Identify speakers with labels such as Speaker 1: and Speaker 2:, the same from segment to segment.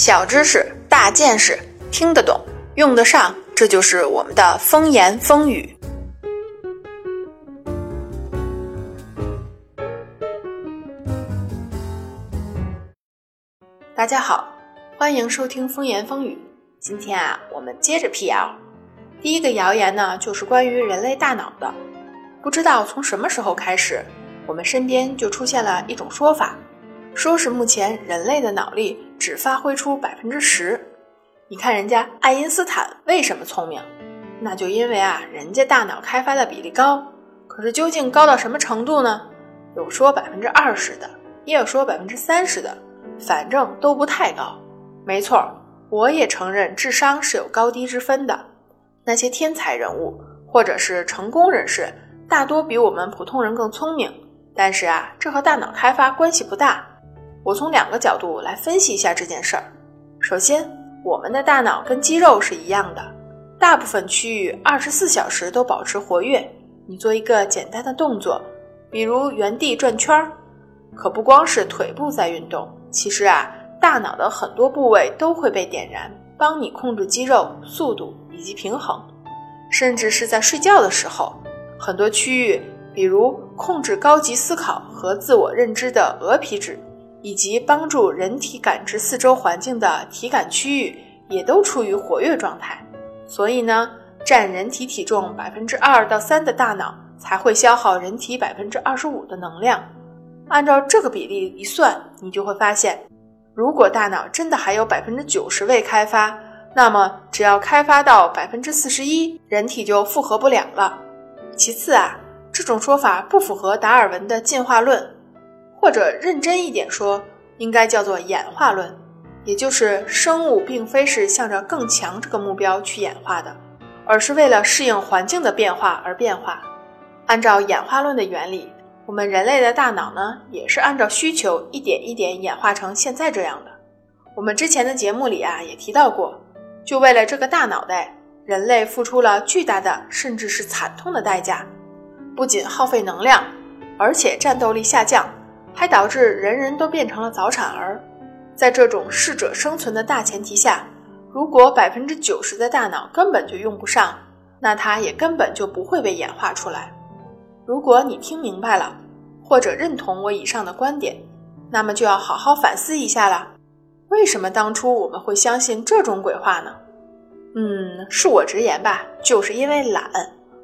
Speaker 1: 小知识、大见识，听得懂，用得上，这就是我们的风言风语。大家好，欢迎收听风言风语。今天啊，我们接着辟谣。第一个谣言呢，就是关于人类大脑的。不知道从什么时候开始，我们身边就出现了一种说法，说是目前人类的脑力只发挥出百分之十。你看人家爱因斯坦为什么聪明？那就因为啊，人家大脑开发的比例高。可是究竟高到什么程度呢？有说百分之二十的，也有说百分之三十的，反正都不太高。没错，我也承认智商是有高低之分的。那些天才人物或者是成功人士。大多比我们普通人更聪明，但是啊，这和大脑开发关系不大。我从两个角度来分析一下这件事儿。首先，我们的大脑跟肌肉是一样的，大部分区域二十四小时都保持活跃。你做一个简单的动作，比如原地转圈儿，可不光是腿部在运动，其实啊，大脑的很多部位都会被点燃，帮你控制肌肉、速度以及平衡，甚至是在睡觉的时候。很多区域，比如控制高级思考和自我认知的额皮质，以及帮助人体感知四周环境的体感区域，也都处于活跃状态。所以呢，占人体体重百分之二到三的大脑才会消耗人体百分之二十五的能量。按照这个比例一算，你就会发现，如果大脑真的还有百分之九十未开发，那么只要开发到百分之四十一，人体就负荷不了了。其次啊，这种说法不符合达尔文的进化论，或者认真一点说，应该叫做演化论，也就是生物并非是向着更强这个目标去演化的，而是为了适应环境的变化而变化。按照演化论的原理，我们人类的大脑呢，也是按照需求一点一点演化成现在这样的。我们之前的节目里啊也提到过，就为了这个大脑袋。人类付出了巨大的，甚至是惨痛的代价，不仅耗费能量，而且战斗力下降，还导致人人都变成了早产儿。在这种适者生存的大前提下，如果百分之九十的大脑根本就用不上，那它也根本就不会被演化出来。如果你听明白了，或者认同我以上的观点，那么就要好好反思一下了：为什么当初我们会相信这种鬼话呢？嗯，恕我直言吧，就是因为懒，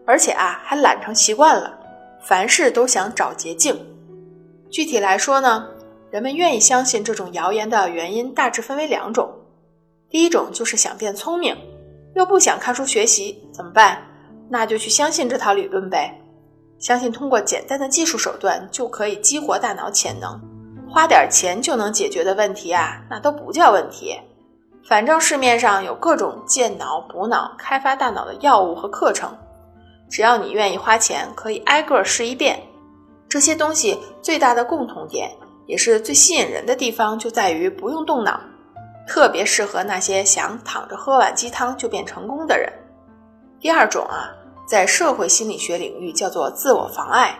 Speaker 1: 而且啊还懒成习惯了，凡事都想找捷径。具体来说呢，人们愿意相信这种谣言的原因大致分为两种。第一种就是想变聪明，又不想看书学习，怎么办？那就去相信这套理论呗，相信通过简单的技术手段就可以激活大脑潜能，花点钱就能解决的问题啊，那都不叫问题。反正市面上有各种健脑、补脑、开发大脑的药物和课程，只要你愿意花钱，可以挨个试一遍。这些东西最大的共同点，也是最吸引人的地方，就在于不用动脑，特别适合那些想躺着喝碗鸡汤就变成功的人。第二种啊，在社会心理学领域叫做自我妨碍，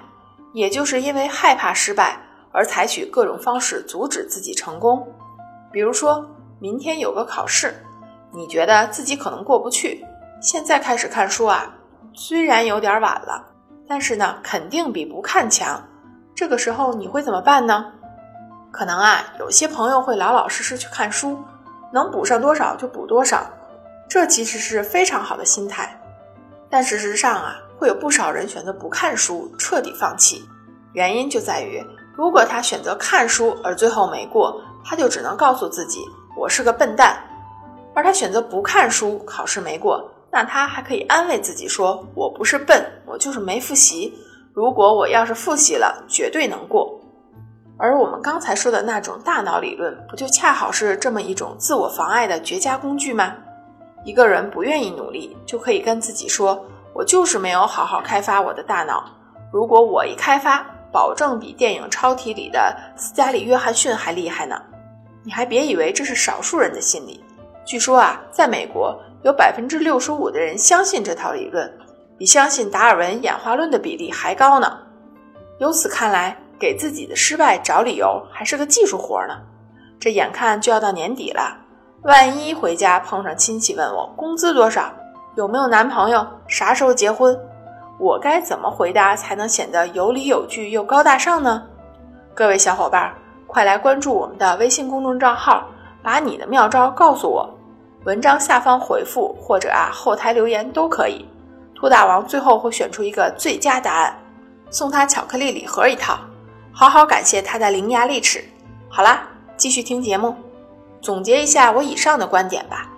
Speaker 1: 也就是因为害怕失败而采取各种方式阻止自己成功，比如说。明天有个考试，你觉得自己可能过不去。现在开始看书啊，虽然有点晚了，但是呢，肯定比不看强。这个时候你会怎么办呢？可能啊，有些朋友会老老实实去看书，能补上多少就补多少，这其实是非常好的心态。但事实上啊，会有不少人选择不看书，彻底放弃。原因就在于，如果他选择看书而最后没过，他就只能告诉自己。我是个笨蛋，而他选择不看书，考试没过，那他还可以安慰自己说：“我不是笨，我就是没复习。如果我要是复习了，绝对能过。”而我们刚才说的那种大脑理论，不就恰好是这么一种自我妨碍的绝佳工具吗？一个人不愿意努力，就可以跟自己说：“我就是没有好好开发我的大脑。如果我一开发，保证比电影《超体》里的斯嘉丽·约翰逊还厉害呢。”你还别以为这是少数人的心理，据说啊，在美国有百分之六十五的人相信这套理论，比相信达尔文演化论的比例还高呢。由此看来，给自己的失败找理由还是个技术活呢。这眼看就要到年底了，万一回家碰上亲戚问我工资多少，有没有男朋友，啥时候结婚，我该怎么回答才能显得有理有据又高大上呢？各位小伙伴，快来关注我们的微信公众账号，把你的妙招告诉我。文章下方回复或者啊后台留言都可以，兔大王最后会选出一个最佳答案，送他巧克力礼盒一套，好好感谢他的伶牙俐齿。好啦，继续听节目，总结一下我以上的观点吧。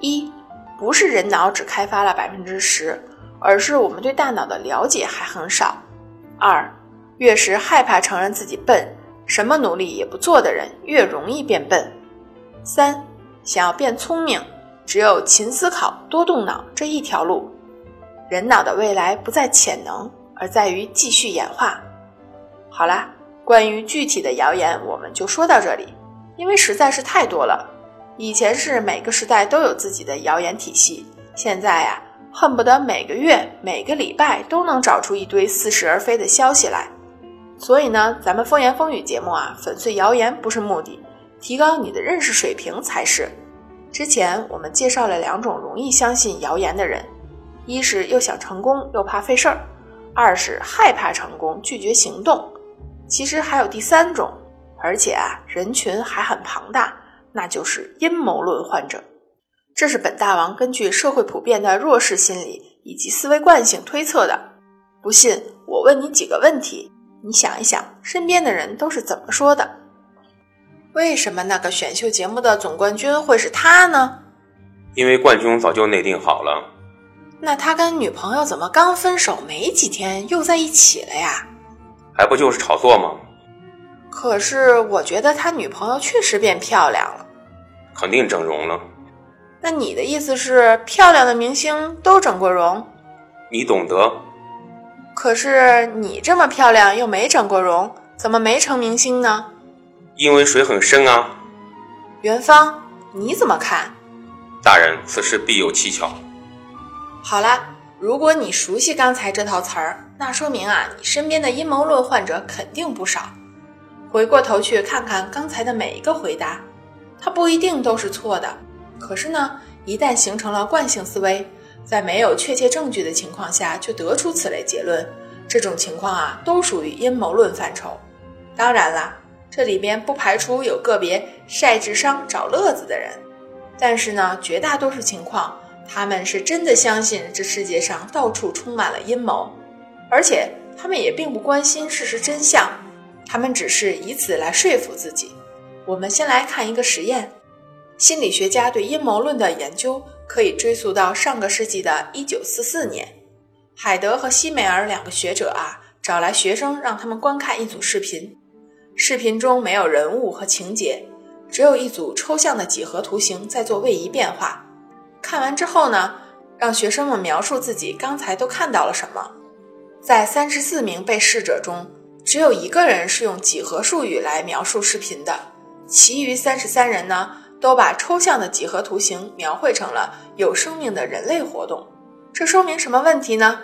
Speaker 1: 一，不是人脑只开发了百分之十，而是我们对大脑的了解还很少。二，越是害怕承认自己笨，什么努力也不做的人越容易变笨。三。想要变聪明，只有勤思考、多动脑这一条路。人脑的未来不在潜能，而在于继续演化。好啦，关于具体的谣言，我们就说到这里，因为实在是太多了。以前是每个时代都有自己的谣言体系，现在呀，恨不得每个月、每个礼拜都能找出一堆似是而非的消息来。所以呢，咱们风言风语节目啊，粉碎谣言不是目的。提高你的认识水平才是。之前我们介绍了两种容易相信谣言的人：一是又想成功又怕费事儿；二是害怕成功拒绝行动。其实还有第三种，而且啊人群还很庞大，那就是阴谋论患者。这是本大王根据社会普遍的弱势心理以及思维惯性推测的。不信，我问你几个问题，你想一想，身边的人都是怎么说的？为什么那个选秀节目的总冠军会是他呢？
Speaker 2: 因为冠军早就内定好了。
Speaker 1: 那他跟女朋友怎么刚分手没几天又在一起了呀？
Speaker 2: 还不就是炒作吗？
Speaker 1: 可是我觉得他女朋友确实变漂亮了。
Speaker 2: 肯定整容了。
Speaker 1: 那你的意思是漂亮的明星都整过容？
Speaker 2: 你懂得。
Speaker 1: 可是你这么漂亮又没整过容，怎么没成明星呢？
Speaker 2: 因为水很深啊，
Speaker 1: 元芳，你怎么看？
Speaker 2: 大人，此事必有蹊跷。
Speaker 1: 好了，如果你熟悉刚才这套词儿，那说明啊，你身边的阴谋论患者肯定不少。回过头去看看刚才的每一个回答，它不一定都是错的。可是呢，一旦形成了惯性思维，在没有确切证据的情况下就得出此类结论，这种情况啊，都属于阴谋论范畴。当然了。这里边不排除有个别晒智商找乐子的人，但是呢，绝大多数情况，他们是真的相信这世界上到处充满了阴谋，而且他们也并不关心事实真相，他们只是以此来说服自己。我们先来看一个实验，心理学家对阴谋论的研究可以追溯到上个世纪的一九四四年，海德和西美尔两个学者啊，找来学生让他们观看一组视频。视频中没有人物和情节，只有一组抽象的几何图形在做位移变化。看完之后呢，让学生们描述自己刚才都看到了什么。在三十四名被试者中，只有一个人是用几何术语来描述视频的，其余三十三人呢，都把抽象的几何图形描绘成了有生命的人类活动。这说明什么问题呢？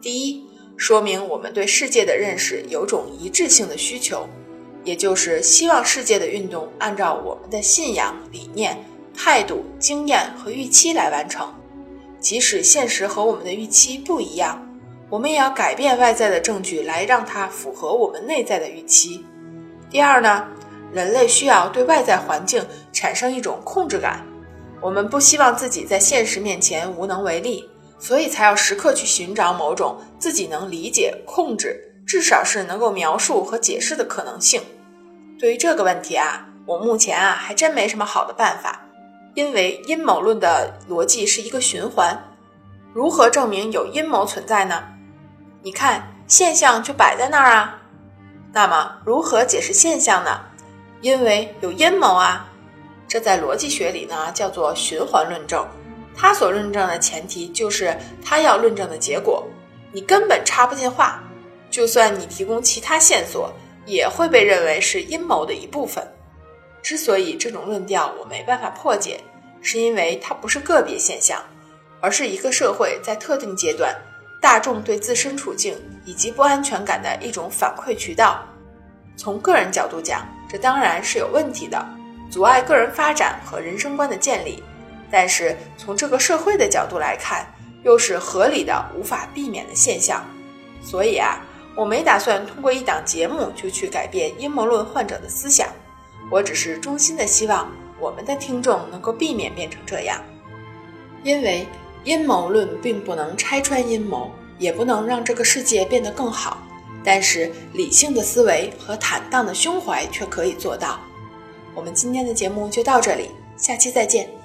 Speaker 1: 第一，说明我们对世界的认识有种一致性的需求。也就是希望世界的运动按照我们的信仰、理念、态度、经验和预期来完成，即使现实和我们的预期不一样，我们也要改变外在的证据来让它符合我们内在的预期。第二呢，人类需要对外在环境产生一种控制感，我们不希望自己在现实面前无能为力，所以才要时刻去寻找某种自己能理解、控制，至少是能够描述和解释的可能性。对于这个问题啊，我目前啊还真没什么好的办法，因为阴谋论的逻辑是一个循环。如何证明有阴谋存在呢？你看现象就摆在那儿啊。那么如何解释现象呢？因为有阴谋啊。这在逻辑学里呢叫做循环论证。它所论证的前提就是它要论证的结果，你根本插不进话，就算你提供其他线索。也会被认为是阴谋的一部分。之所以这种论调我没办法破解，是因为它不是个别现象，而是一个社会在特定阶段大众对自身处境以及不安全感的一种反馈渠道。从个人角度讲，这当然是有问题的。阻碍个人发展和人生观的建立。但是从这个社会的角度来看，又是合理的、无法避免的现象。所以啊，我没打算通过一档节目就去改变阴谋论患者的思想。我只是衷心的希望我们的听众能够避免变成这样，因为阴谋论并不能拆穿阴谋，也不能让这个世界变得更好。但是理性的思维和坦荡的胸怀却可以做到。我们今天的节目就到这里，下期再见。